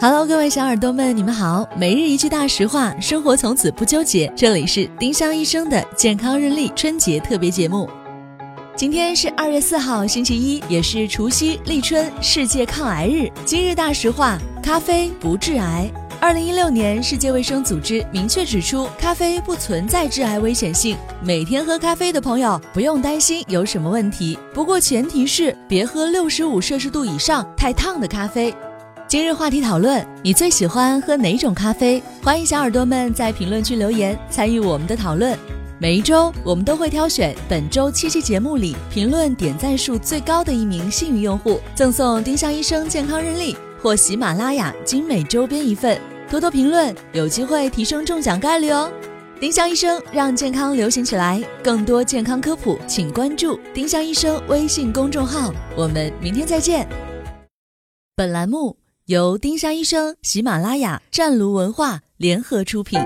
Hello，各位小耳朵们，你们好。每日一句大实话，生活从此不纠结。这里是丁香医生的健康日历春节特别节目。今天是二月四号，星期一，也是除夕、立春、世界抗癌日。今日大实话：咖啡不致癌。二零一六年，世界卫生组织明确指出，咖啡不存在致癌危险性。每天喝咖啡的朋友不用担心有什么问题，不过前提是别喝六十五摄氏度以上太烫的咖啡。今日话题讨论：你最喜欢喝哪种咖啡？欢迎小耳朵们在评论区留言参与我们的讨论。每一周，我们都会挑选本周七期节目里评论点赞数最高的一名幸运用户，赠送丁香医生健康日历或喜马拉雅精美周边一份。多多评论，有机会提升中奖概率哦！丁香医生让健康流行起来，更多健康科普，请关注丁香医生微信公众号。我们明天再见。本栏目。由丁香医生、喜马拉雅、湛庐文化联合出品。